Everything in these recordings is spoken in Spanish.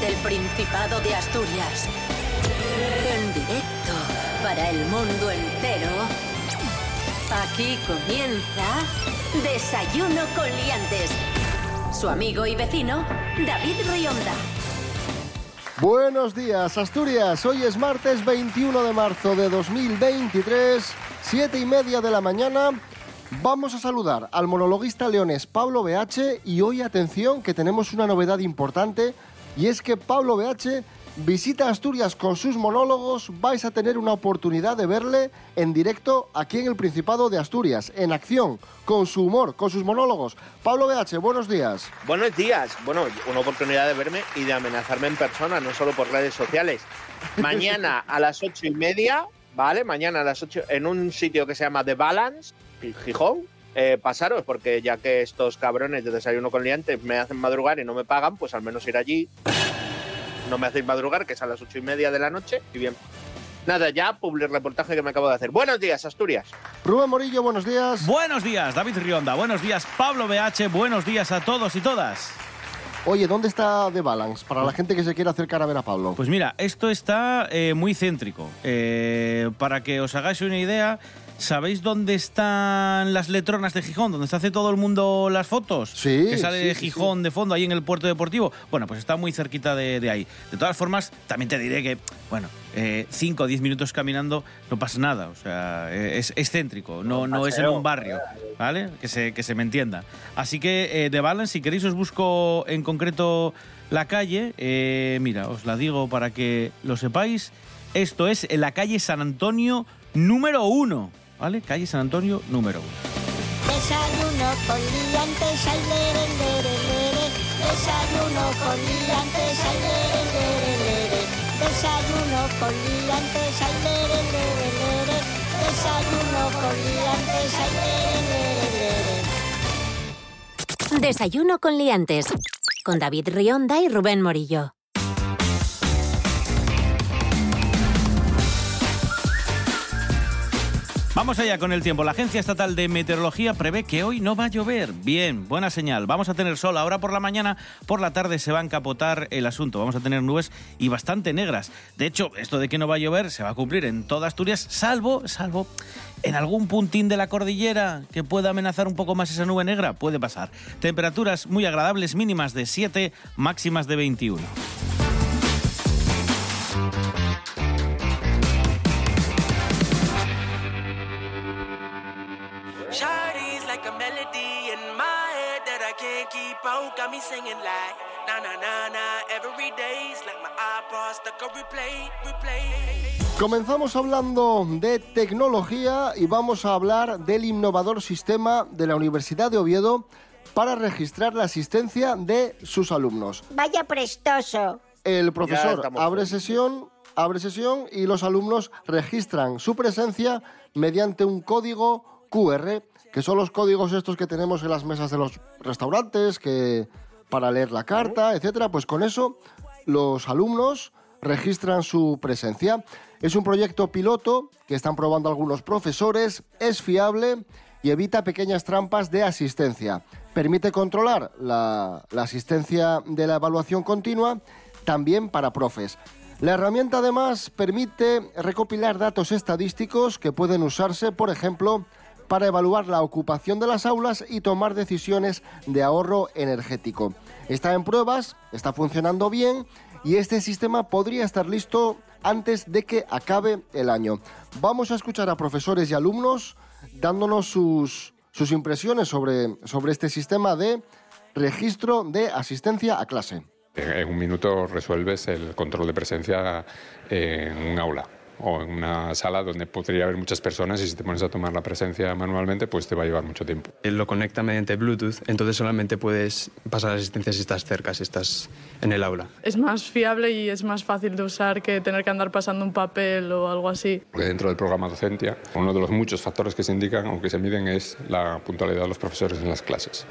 Desde el Principado de Asturias. En directo para el mundo entero. Aquí comienza Desayuno con Liantes. Su amigo y vecino, David Rionda. Buenos días, Asturias. Hoy es martes 21 de marzo de 2023, siete y media de la mañana. Vamos a saludar al monologuista leones Pablo BH y hoy atención que tenemos una novedad importante y es que Pablo BH visita Asturias con sus monólogos, vais a tener una oportunidad de verle en directo aquí en el Principado de Asturias, en acción, con su humor, con sus monólogos. Pablo BH, buenos días. Buenos días. Bueno, una oportunidad de verme y de amenazarme en persona, no solo por redes sociales. Mañana a las ocho y media, ¿vale? Mañana a las ocho en un sitio que se llama The Balance, Gijón. Eh, pasaros, porque ya que estos cabrones de desayuno con liantes me hacen madrugar y no me pagan, pues al menos ir allí no me hacéis madrugar, que es a las ocho y media de la noche. Y bien, nada, ya public reportaje que me acabo de hacer. Buenos días, Asturias. Rubén Morillo, buenos días. Buenos días, David Rionda. Buenos días, Pablo BH. Buenos días a todos y todas. Oye, ¿dónde está The Balance? Para la gente que se quiera acercar a ver a Pablo. Pues mira, esto está eh, muy céntrico. Eh, para que os hagáis una idea, ¿Sabéis dónde están las letronas de Gijón? ¿Dónde se hace todo el mundo las fotos? Sí. Que sale sí, Gijón sí. de fondo ahí en el puerto deportivo. Bueno, pues está muy cerquita de, de ahí. De todas formas, también te diré que, bueno, 5 o 10 minutos caminando no pasa nada. O sea, eh, es, es céntrico, no, no es en un barrio, ¿vale? Que se, que se me entienda. Así que, eh, de Balance, si queréis, os busco en concreto la calle. Eh, mira, os la digo para que lo sepáis. Esto es en la calle San Antonio número 1. ¿Vale? Calle San Antonio número 1. Desayuno con liantes, ay, lere, lere, lere. Desayuno con liantes, ay, lere, lere, lere. Desayuno con liantes, ay, lere, lere, lere. Desayuno con liantes, ay, lere, lere, lere. Desayuno con Liantes. Con David Rionda y Rubén Morillo. Vamos allá con el tiempo. La Agencia Estatal de Meteorología prevé que hoy no va a llover. Bien, buena señal. Vamos a tener sol ahora por la mañana, por la tarde se va a encapotar el asunto. Vamos a tener nubes y bastante negras. De hecho, esto de que no va a llover se va a cumplir en toda Asturias, salvo, salvo en algún puntín de la cordillera que pueda amenazar un poco más esa nube negra. Puede pasar. Temperaturas muy agradables, mínimas de 7, máximas de 21. Me singing like na na na na. Every day's like my iPod stuck on replay, replay. Comenzamos hablando de tecnología y vamos a hablar del innovador sistema de la Universidad de Oviedo para registrar la asistencia de sus alumnos. Vaya prestoso. El profesor abre sesión, abre sesión y los alumnos registran su presencia mediante un código QR, que son los códigos estos que tenemos en las mesas de los restaurantes, que para leer la carta, etcétera, pues con eso los alumnos registran su presencia. Es un proyecto piloto que están probando algunos profesores, es fiable y evita pequeñas trampas de asistencia. Permite controlar la, la asistencia de la evaluación continua también para profes. La herramienta además permite recopilar datos estadísticos que pueden usarse, por ejemplo, para evaluar la ocupación de las aulas y tomar decisiones de ahorro energético. Está en pruebas, está funcionando bien y este sistema podría estar listo antes de que acabe el año. Vamos a escuchar a profesores y alumnos dándonos sus, sus impresiones sobre, sobre este sistema de registro de asistencia a clase. En un minuto resuelves el control de presencia en un aula o en una sala donde podría haber muchas personas y si te pones a tomar la presencia manualmente, pues te va a llevar mucho tiempo. Él lo conecta mediante Bluetooth, entonces solamente puedes pasar asistencia si estás cerca, si estás en el aula. Es más fiable y es más fácil de usar que tener que andar pasando un papel o algo así. Porque dentro del programa Docentia, uno de los muchos factores que se indican o que se miden es la puntualidad de los profesores en las clases.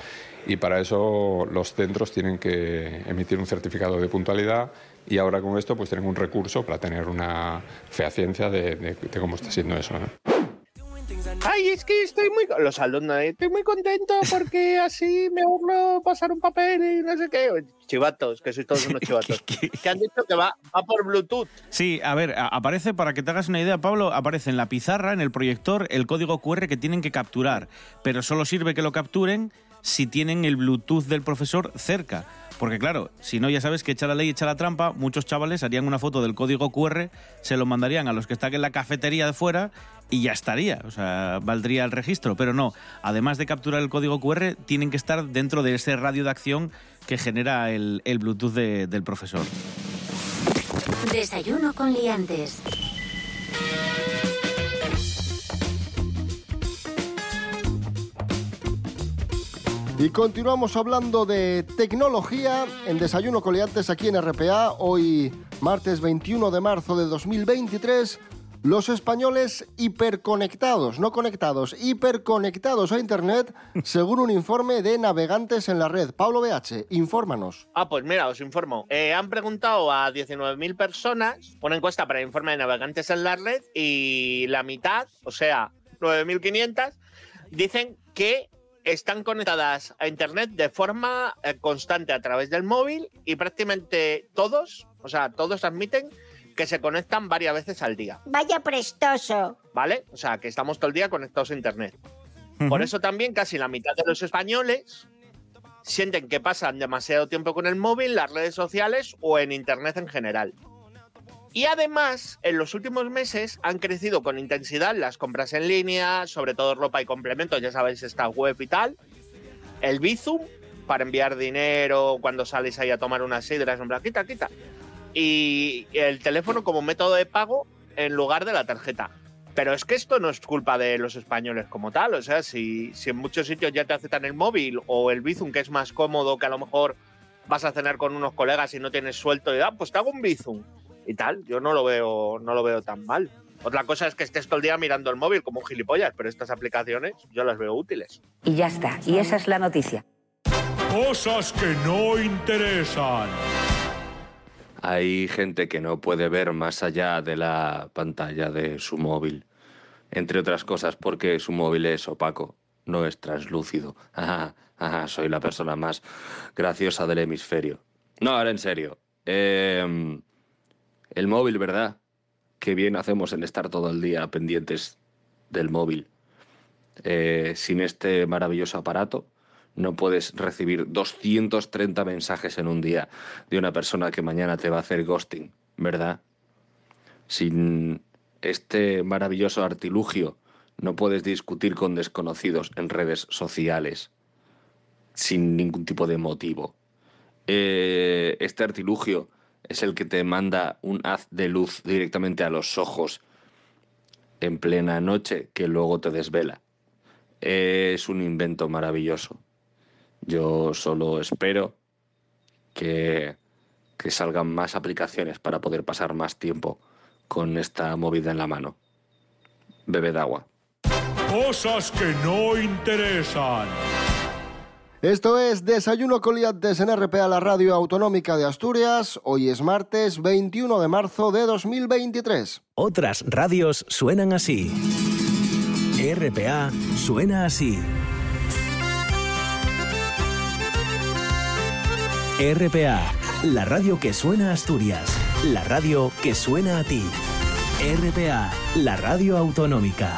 Y para eso los centros tienen que emitir un certificado de puntualidad y ahora con esto pues tienen un recurso para tener una fehaciencia de, de- de cómo está siendo eso. ¿no? Ay, es que estoy muy... co-". Los alumnos, estoy muy contento porque así me ahorro pasar un papel y no sé qué. Chivatos, que sois todos unos chivatos. que han dicho que va, va por Bluetooth. Sí, a ver, aparece, para que te hagas una idea, Pablo, aparece en la pizarra, en el proyector, el código QR que tienen que capturar. Pero solo sirve que lo capturen si tienen el Bluetooth del profesor cerca. Porque claro, si no ya sabes que echa la ley, echa la trampa, muchos chavales harían una foto del código QR, se lo mandarían a los que están en la cafetería de fuera y ya estaría, o sea, valdría el registro. Pero no, además de capturar el código QR, tienen que estar dentro de ese radio de acción que genera el, Bluetooth de- del profesor. Desayuno con liantes. Y continuamos hablando de tecnología en Desayuno Coleantes aquí en RPA. Hoy, martes 21 de marzo de 2023, los españoles hiperconectados, no conectados, hiperconectados a Internet, según un informe de navegantes en la red. Pablo BH, infórmanos. Ah, pues mira, os informo. Eh, han preguntado a 19.000 personas una encuesta para el informe de navegantes en la red y la mitad, o sea, 9.500, dicen que están conectadas a Internet de forma eh, constante a través del móvil y prácticamente todos, o sea, todos admiten que se conectan varias veces al día, Vaya prestoso. ¿vale? O sea, que estamos todo el día conectados a Internet. Por eso también casi la mitad de los españoles sienten que pasan demasiado tiempo con el móvil, las redes sociales o en Internet en general. Y además, en los últimos meses han crecido con intensidad las compras en línea, sobre todo ropa y complementos, ya sabéis, esta web y tal. El Bizum, para enviar dinero cuando sales ahí a tomar unas sidras, quita, quita. Y el teléfono como método de pago en lugar de la tarjeta. Pero es que esto no es culpa de los españoles como tal. O sea, si, si en muchos sitios ya te aceptan el móvil o el Bizum, que es más cómodo, que a lo mejor vas a cenar con unos colegas y no tienes suelto y ah, pues te hago un Bizum y tal. Yo no lo veo, no lo veo tan mal. Otra cosa es que estés todo el día mirando el móvil como un gilipollas, pero estas aplicaciones yo las veo útiles. Y ya está. Y esa es la noticia. Cosas que no interesan. Hay gente que no puede ver más allá de la pantalla de su móvil, entre otras cosas porque su móvil es opaco, no es translúcido. Ajá, ajá, soy la persona más graciosa del hemisferio. No, ahora en serio. Em, el móvil, ¿verdad? Qué bien hacemos en estar todo el día pendientes del móvil. Eh, sin este maravilloso aparato, no puedes recibir 230 mensajes en un día de una persona que mañana te va a hacer ghosting, ¿verdad? Sin este maravilloso artilugio, no puedes discutir con desconocidos en redes sociales sin ningún tipo de motivo. Eh, este artilugio es el que te manda un haz de luz directamente a los ojos en plena noche que luego te desvela. Es un invento maravilloso. Yo solo espero que, que salgan más aplicaciones para poder pasar más tiempo con esta movida en la mano. Bebed agua. Cosas que no interesan. Esto es Desayuno Coliantes en RPA, la radio autonómica de Asturias. Hoy es martes 21 de marzo de 2023. Otras radios suenan así. RPA suena así. RPA, la radio que suena a Asturias, la radio que suena a ti. RPA, la radio autonómica.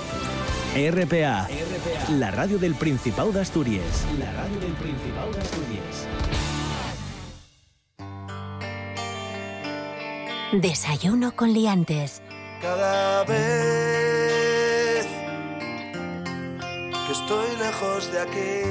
RPA, la radio del Principado de Asturias. La radio del Principado de Asturias. Desayuno con liantes. Cada vez que estoy lejos de aquí.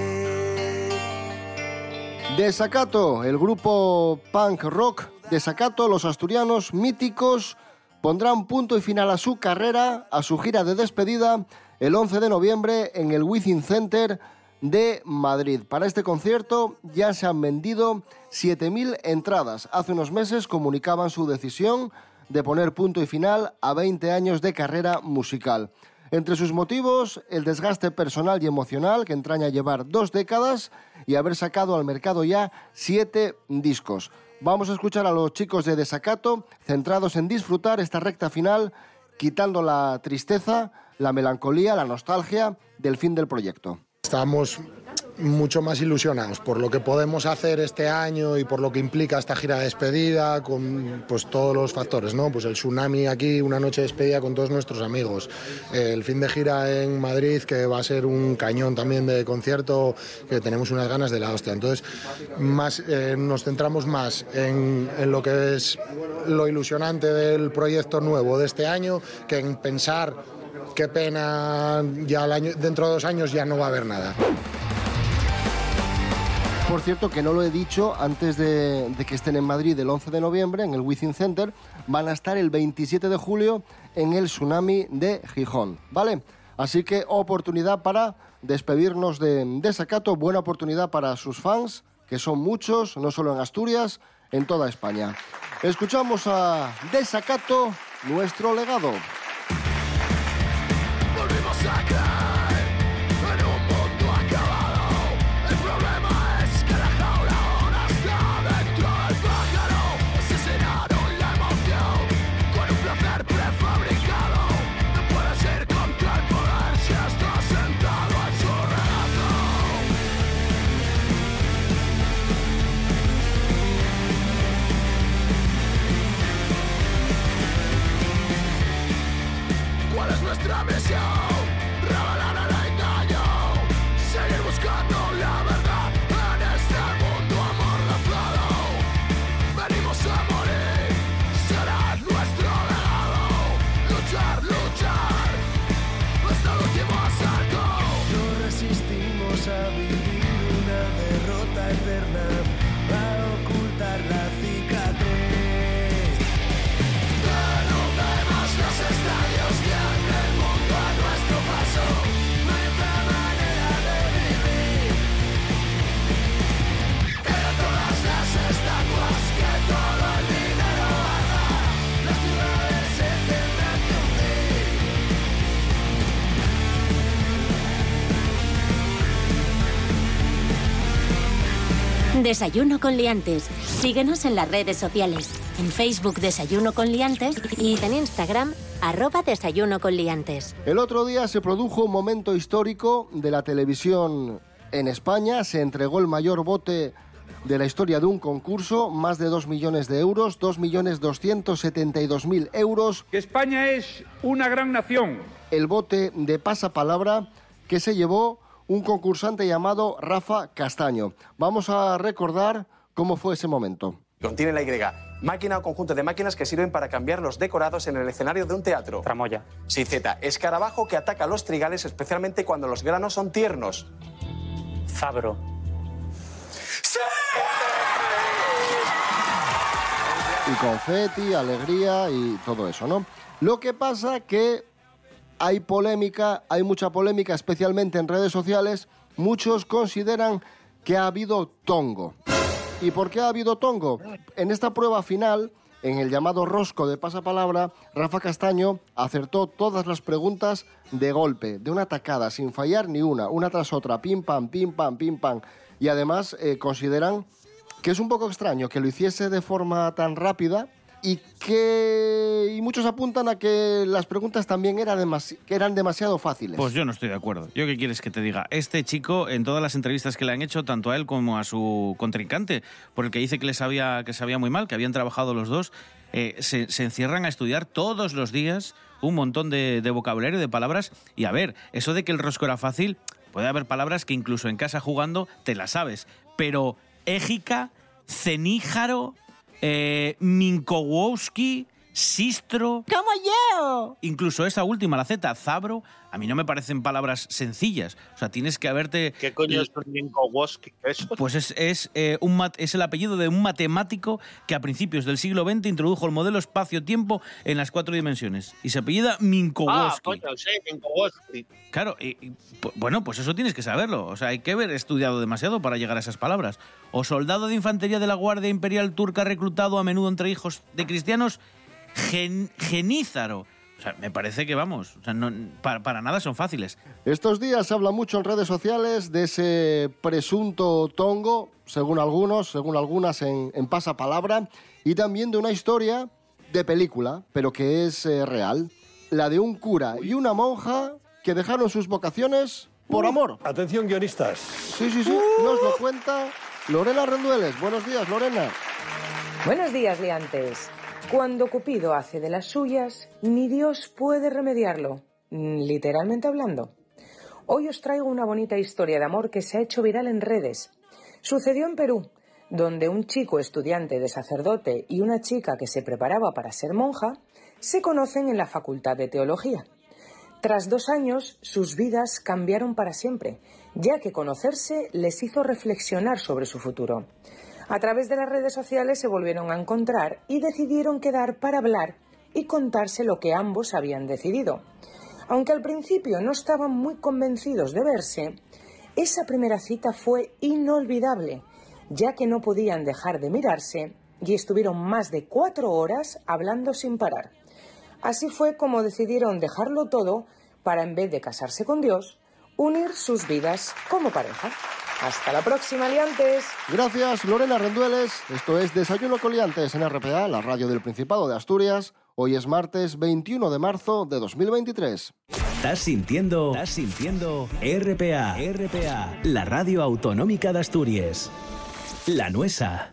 Desacato, el grupo punk rock Desacato, los asturianos míticos, pondrán punto y final a su carrera, a su gira de despedida el 11 de noviembre en el Within Center de Madrid. Para este concierto ya se han vendido 7.000 entradas. Hace unos meses comunicaban su decisión de poner punto y final a 20 años de carrera musical. Entre sus motivos, el desgaste personal y emocional que entraña llevar dos décadas y haber sacado al mercado ya siete discos. Vamos a escuchar a los chicos de Desacato centrados en disfrutar esta recta final, quitando la tristeza, la melancolía, la nostalgia del fin del proyecto. Estamos mucho más ilusionados por lo que podemos hacer este año y por lo que implica esta gira de despedida con pues todos los factores, ¿no? Pues el tsunami aquí, una noche de despedida con todos nuestros amigos, el fin de gira en Madrid que va a ser un cañón también de concierto que tenemos unas ganas de la hostia. Entonces, más eh, nos centramos más en, en lo que es lo ilusionante del proyecto nuevo de este año que en pensar qué pena ya el año, dentro de dos años ya no va a haber nada. Por cierto, que no lo he dicho, antes de, de, que estén en Madrid el 11 de noviembre, en el Within Center, van a estar el 27 de julio en el Tsunami de Gijón, ¿vale? Así que oportunidad para despedirnos de Desacato, buena oportunidad para sus fans, que son muchos, no solo en Asturias, en toda España. Escuchamos a Desacato, nuestro legado. Volvimos a Desayuno con liantes. Síguenos en las redes sociales. En Facebook Desayuno con liantes y en Instagram arroba Desayuno con liantes. El otro día se produjo un momento histórico de la televisión en España. Se entregó el mayor bote de la historia de un concurso, más de 2 millones de euros, 2.272.000 euros. Que España es una gran nación. El bote de pasapalabra que se llevó un concursante llamado Rafa Castaño. Vamos a recordar cómo fue ese momento. Contiene la Y. Máquina o conjunto de máquinas que sirven para cambiar los decorados en el escenario de un teatro. Tramoya. Sí, Z. Escarabajo que ataca los trigales especialmente cuando los granos son tiernos. Zabro. Y confeti, alegría y todo eso, ¿no? Lo que pasa que hay polémica, hay mucha polémica, especialmente en redes sociales. Muchos consideran que ha habido tongo. ¿Y por qué ha habido tongo? En esta prueba final, en el llamado rosco de pasapalabra, Rafa Castaño acertó todas las preguntas de golpe, de una tacada, sin fallar ni una, una tras otra, pim pam, pim pam, pim pam. Y además eh, consideran que es un poco extraño que lo hiciese de forma tan rápida y que y muchos apuntan a que las preguntas también eran, que eran demasiado fáciles. Pues yo no estoy de acuerdo. ¿Yo qué quieres que te diga? Este chico, en todas las entrevistas que le han hecho, tanto a él como a su contrincante, por el que dice que le sabía, que sabía muy mal, que habían trabajado los dos, eh, se, se encierran a estudiar todos los días un montón de, de vocabulario, de palabras. Y a ver, eso de que el rosco era fácil, puede haber palabras que incluso en casa jugando te las sabes. Pero égica, ceníjaro, eh, Minkowski, sistro. ¡Como yo! Incluso esa última, la Z, zabro, a mí no me parecen palabras sencillas. O sea, tienes que haberte. ¿Qué coño es? ¿Eso? Pues es, es, eh, un mat- es el apellido de un matemático que a principios del siglo XX introdujo el modelo espacio-tiempo en las cuatro dimensiones. Y se apellida Ah, Minkowski. coño, sí, Minkowski. Claro, y- y, bueno, pues eso tienes que saberlo. O sea, hay que haber estudiado demasiado para llegar a esas palabras. O soldado de infantería de la Guardia Imperial Turca reclutado a menudo entre hijos de cristianos, gen- genízaro. O sea, me parece que vamos, o sea, no- para, para nada son fáciles. Estos días se habla mucho en redes sociales de ese presunto tongo, según algunos, según algunas en, en pasapalabra, y también de una historia de película, pero que es eh, real. La de un cura y una monja que dejaron sus vocaciones por amor. Atención, guionistas. Sí, sí, sí, nos lo cuenta Lorena Rendueles. Buenos días, Lorena. Buenos días, liantes. Cuando Cupido hace de las suyas, ni Dios puede remediarlo, literalmente hablando. Hoy os traigo una bonita historia de amor que se ha hecho viral en redes. Sucedió en Perú, donde un chico estudiante de sacerdote y una chica que se preparaba para ser monja se conocen en la Facultad de Teología. Tras dos años, sus vidas cambiaron para siempre, ya que conocerse les hizo reflexionar sobre su futuro. A través de las redes sociales se volvieron a encontrar y decidieron quedar para hablar y contarse lo que ambos habían decidido. Aunque al principio no estaban muy convencidos de verse, esa primera cita fue inolvidable, ya que no podían dejar de mirarse y estuvieron más de cuatro horas hablando sin parar. Así fue como decidieron dejarlo todo para, en vez de casarse con Dios, unir sus vidas como pareja. Hasta la próxima, liantes. Gracias, Lorena Rendueles. Esto es Desayuno con Liantes en RPA, la radio del Principado de Asturias. Hoy es martes 21 de marzo de 2023. Estás sintiendo, estás sintiendo RPA, RPA, la radio autonómica de Asturias. La Nuesa.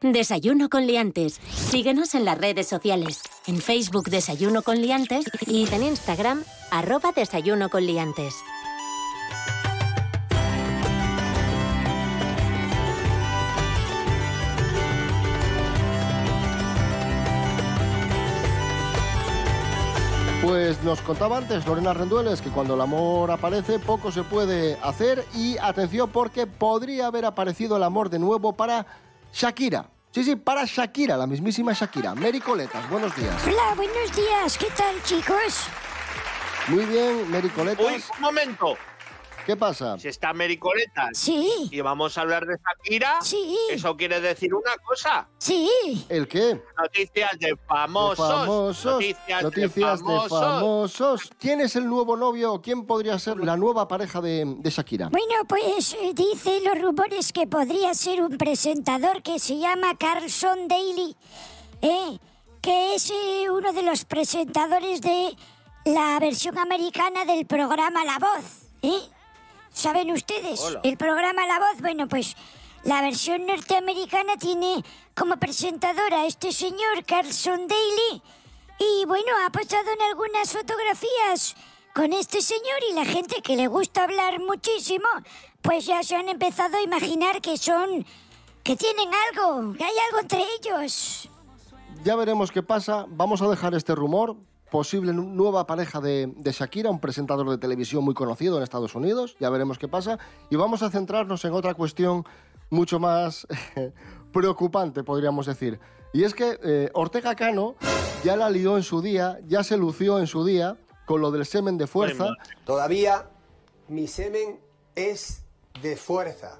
Desayuno con liantes. Síguenos en las redes sociales. En Facebook Desayuno con liantes y en Instagram arroba Desayuno con liantes. Pues nos contaba antes Lorena Rendueles que cuando el amor aparece poco se puede hacer y atención porque podría haber aparecido el amor de nuevo para Shakira. Sí, sí, para Shakira, la mismísima Shakira. Mary Coletas, buenos días. Hola, buenos días. ¿Qué tal, chicos? Muy bien, Mary Coletas. Uy, un momento. ¿Qué pasa? Si está Mericoletas Sí. y vamos a hablar de Shakira, Sí. eso quiere decir una cosa. Sí. ¿El qué? Noticias de De famosos. famosos. Noticias, Noticias de famosos. famosos. ¿Quién es el nuevo novio o quién podría ser la nueva pareja de, de Shakira? Bueno, pues eh, dicen los rumores que podría ser un presentador que se llama Carlson Daly, ¿eh? que es eh, uno de los presentadores de la versión americana del programa La Voz. ¿eh? ¿Saben ustedes? Hola. El programa La Voz, bueno, pues la versión norteamericana tiene como presentadora a este señor Carlson Daly y bueno, ha pasado en algunas fotografías con este señor y la gente que le gusta hablar muchísimo, pues ya se han empezado a imaginar que son, que tienen algo, que hay algo entre ellos. Ya veremos qué pasa. Vamos a dejar este rumor. Posible nu- nueva pareja de, de Shakira, un presentador de televisión muy conocido en Estados Unidos. Ya veremos qué pasa. Y vamos a centrarnos en otra cuestión mucho más preocupante, podríamos decir. Y es que eh, Ortega Cano ya la lió en su día, ya se lució en su día con lo del semen de fuerza. Todavía mi semen es de fuerza.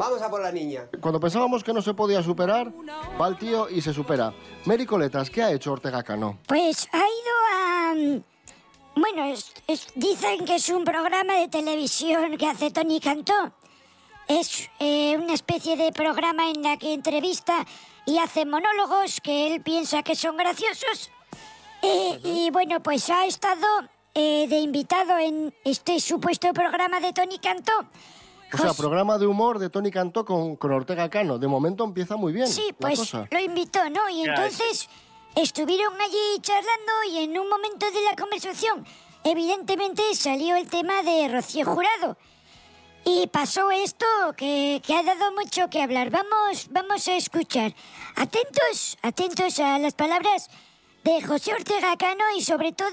Vamos a por la niña. Cuando pensábamos que no se podía superar, va el tío y se supera. Mary Coletas, ¿qué ha hecho Ortega Cano? Pues ha ido a... mm, Bueno, es- es- dicen que es un programa de televisión que hace Tony Cantó. Es eh, una especie de programa en la que entrevista y hace monólogos que él piensa que son graciosos. Eh, Y bueno, pues ha estado eh, de invitado en este supuesto programa de Tony Cantó. O sea, programa de humor de Tony Cantó con, con Ortega Cano. De momento empieza muy bien Sí, la pues cosa. lo invitó, ¿no? Y entonces estuvieron allí charlando y en un momento de la conversación, evidentemente salió el tema de Rocío Jurado. Y pasó esto que, que ha dado mucho que hablar. Vamos, vamos a escuchar. Atentos, atentos a las palabras de José Ortega Cano y sobre todo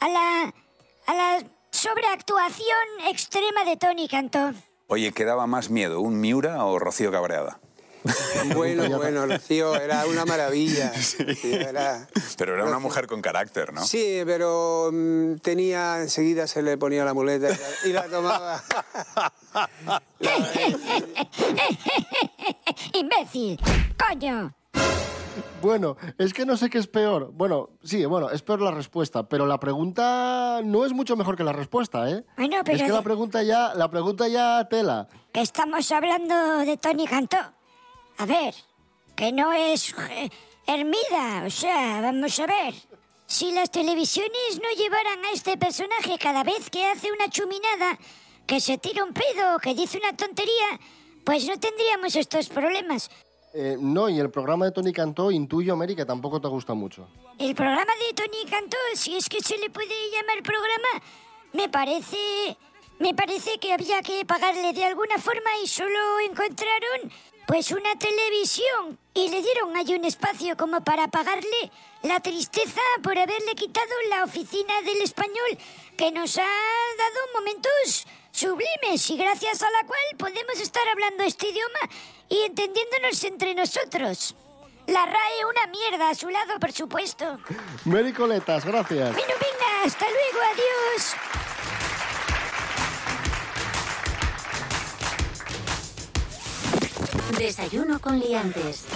a la, a la sobreactuación extrema de Tony Cantó. Oye, ¿qué daba más miedo, un Miura o Rocío Cabreada? Bueno, bueno, Rocío era una maravilla. Sí. Rocío era- Pero era una mujer con carácter, ¿no? Sí, pero mm, tenía, enseguida se le ponía la muleta y la, y la tomaba. ¡Imbécil! ¡Coño! Bueno, es que no sé qué es peor. Bueno, sí, bueno, es peor la respuesta, pero la pregunta no es mucho mejor que la respuesta, ¿eh? Bueno, pero es que de- la pregunta ya, la pregunta ya tela. que estamos hablando de Tony Cantó. A ver, que no es Hermida, o sea, vamos a ver. Si las televisiones no llevaran a este personaje cada vez que hace una chuminada, que se tira un pedo que dice una tontería, pues no tendríamos estos problemas. Eh, no, y el programa de Tony Cantó, intuyo, Mary, que tampoco te gusta mucho. El programa de Tony Cantó, si es que se le puede llamar programa, me parece. Me parece que había que pagarle de alguna forma y solo encontraron pues una televisión y le dieron ahí un espacio como para pagarle la tristeza por haberle quitado la oficina del español que nos ha dado momentos sublimes y gracias a la cual podemos estar hablando este idioma y entendiéndonos entre nosotros. La RAE una mierda a su lado, por supuesto. Mary Coletas, gracias. Bueno, venga, hasta luego, adiós. Desayuno con liantes.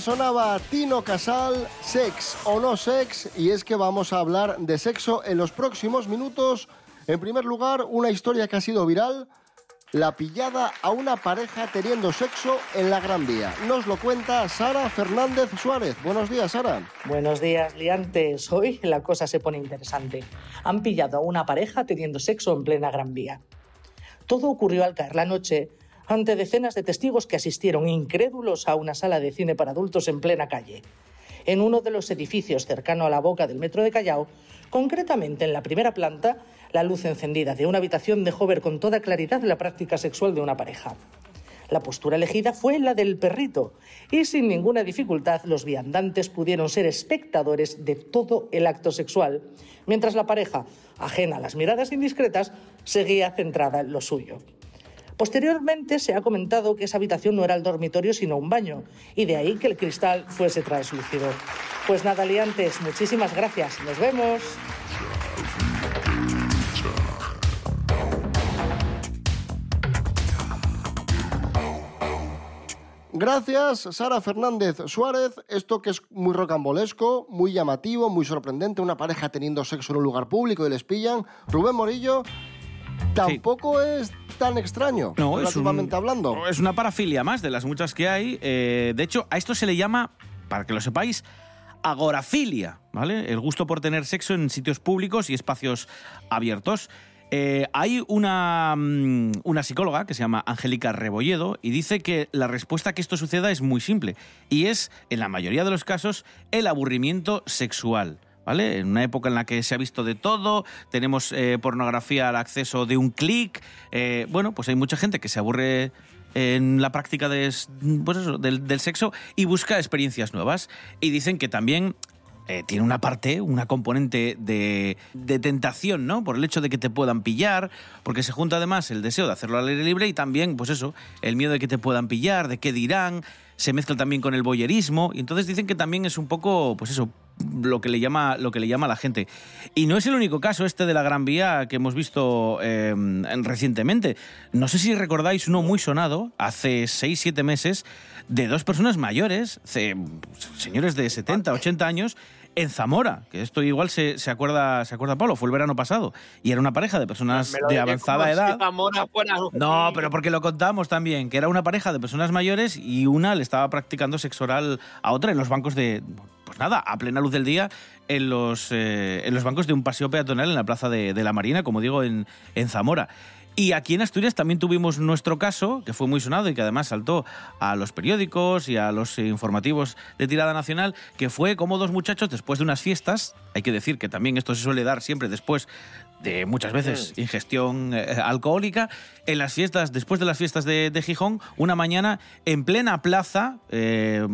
Sonaba Tino Casal, sex o no sex, y es que vamos a hablar de sexo en los próximos minutos. En primer lugar, una historia que ha sido viral, la pillada a una pareja teniendo sexo en la Gran Vía. Nos lo cuenta Sara Fernández Suárez. Buenos días, Sara. Buenos días, liantes. Hoy la cosa se pone interesante. Han pillado a una pareja teniendo sexo en plena Gran Vía. Todo ocurrió al caer la noche ante decenas de testigos que asistieron incrédulos a una sala de cine para adultos en plena calle. En uno de los edificios cercano a la boca del metro de Callao, concretamente en la primera planta, la luz encendida de una habitación dejó ver con toda claridad la práctica sexual de una pareja. La postura elegida fue la del perrito y sin ninguna dificultad los viandantes pudieron ser espectadores de todo el acto sexual, mientras la pareja, ajena a las miradas indiscretas, seguía centrada en lo suyo. Posteriormente se ha comentado que esa habitación no era el dormitorio sino un baño y de ahí que el cristal fuese translúcido. Pues nada, liantes, muchísimas gracias. Nos vemos. Gracias, Sara Fernández Suárez. Esto que es muy rocambolesco, muy llamativo, muy sorprendente. Una pareja teniendo sexo en un lugar público y les pillan. Rubén Morillo, tampoco es tan extraño, No, es, un- relativamente hablando. es una parafilia más de las muchas que hay. Eh, de hecho, a esto se le llama, para que lo sepáis, agorafilia, ¿vale? El gusto por tener sexo en sitios públicos y espacios abiertos. Eh, hay una, mm, una psicóloga que se llama Angélica Rebolledo y dice que la respuesta a que esto suceda es muy simple y es, en la mayoría de los casos, el aburrimiento sexual. En una época en la que se ha visto de todo, tenemos eh, pornografía al acceso de un clic. eh, bueno, pues hay mucha gente que se aburre en la práctica pues del sexo y busca experiencias nuevas. Y dicen que también eh, tiene una parte, una componente de, de tentación, ¿no? Por el hecho de que te puedan pillar, porque se junta además el deseo de hacerlo al aire libre y también, pues eso, el miedo de que te puedan pillar, de qué dirán, se mezcla también con el boyerismo, y entonces dicen que también es un poco, pues eso, lo que le llama, lo que le llama a la gente. Y no es el único caso este de la Gran Vía que hemos visto eh, en- recientemente. No sé si recordáis uno muy sonado, hace 6-7 meses, de dos personas mayores, señores de 70, 80 años, en Zamora, que esto igual se, se acuerda, se acuerda Pablo, fue el verano pasado, y era una pareja de personas de avanzada si edad. No, pero porque lo contamos también, que era una pareja de personas mayores y una le estaba practicando sexo oral a otra en los bancos de, pues nada, a plena luz del día, en los, eh, en los bancos de un paseo peatonal en la plaza de, de la Marina, como digo, en, en Zamora. Y aquí en Asturias también tuvimos nuestro caso, que fue muy sonado y que además saltó a los periódicos y a los informativos de tirada nacional, que fue como dos muchachos después de unas fiestas, hay que decir que también esto se suele dar siempre después de muchas veces ingestión eh, alcohólica, en las fiestas, después de las fiestas de, de Gijón, una mañana en plena plaza, eh,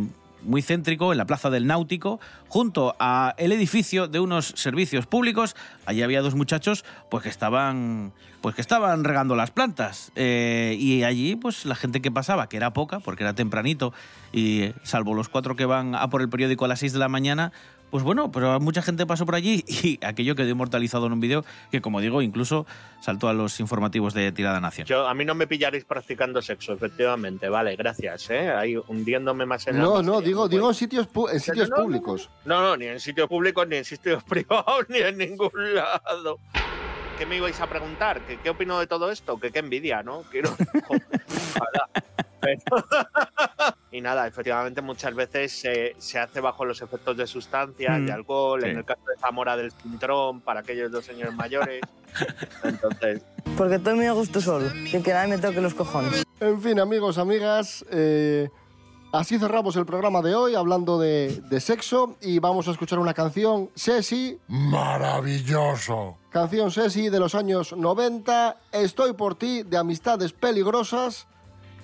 muy céntrico, en la plaza del Náutico, junto a el edificio de unos servicios públicos, allí había dos muchachos pues que estaban pues que estaban regando las plantas. Eh, y allí pues la gente que pasaba que era poca porque era tempranito y eh, salvo los cuatro que van a por el periódico a las 6 de la mañana pues bueno, pero mucha gente pasó por allí y aquello quedó inmortalizado en un vídeo que, como digo, incluso saltó a los informativos de Tirada Nacional. Yo, a mí no me pillaréis practicando sexo, efectivamente. Vale, gracias. ¿eh? Ahí hundiéndome más en la No, no, miseria. digo, digo en sitios, en sitios no, no, públicos. No, no, ni en sitios públicos, ni en sitios privados, ni en ningún lado. ¿Qué me ibais a preguntar? ¿Qué, qué opino de todo esto? Que qué envidia, ¿no? Quiero. Ojalá. Pero- y nada, efectivamente muchas veces se, se hace bajo los efectos de sustancias, Mm, de alcohol, sí. en el caso de Zamora del cintrón, para aquellos dos señores mayores. Entonces, Porque todo me gusto solo, que, que nadie me toque los cojones. En fin, amigos, amigas, eh, así cerramos el programa de hoy hablando de, de sexo y vamos a escuchar una canción, Sesi, Maravilloso. canción Sesi de los años 90, Estoy por ti, de Amistades Peligrosas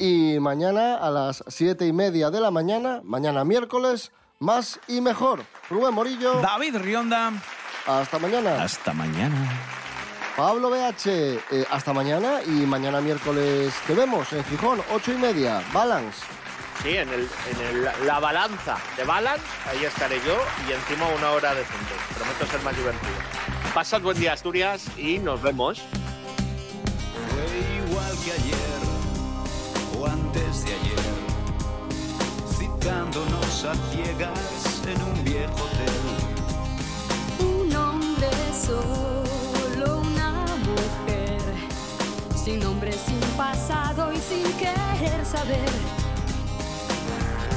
y mañana a las siete y media de la mañana, mañana miércoles, más y mejor. Rubén Morillo. David Rionda. Hasta mañana. Hasta mañana. Pablo BH, eh, hasta mañana y mañana miércoles te vemos en Gijón, ocho y media, Balance. sí, en, el, en el- la balanza de Balance, ahí estaré yo y encima una hora decente. Prometo ser más divertido. Pasad buen día, Asturias, y nos vemos. Fue igual que ayer antes de ayer, citándonos a ciegas en un viejo hotel. Un hombre solo, una mujer, sin nombre, sin pasado y sin querer saber.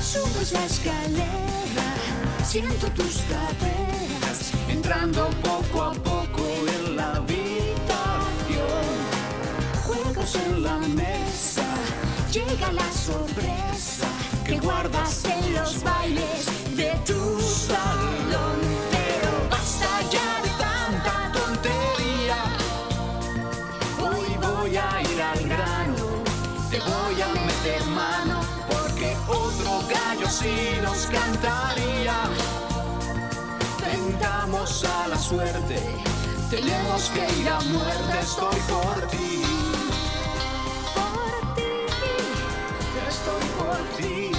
Subes la escalera, siento tus caderas, entrando poco a poco en la habitación. Juegos en la mesa, llega la sorpresa que guardas en los bailes de tu salón. Pero basta ya de tanta tontería. Hoy voy a ir al grano, te voy a meter mano, porque otro gallo sí nos cantaría. Tentamos a la suerte, tenemos que ir a muerte, estoy por ti. Estoy por ti.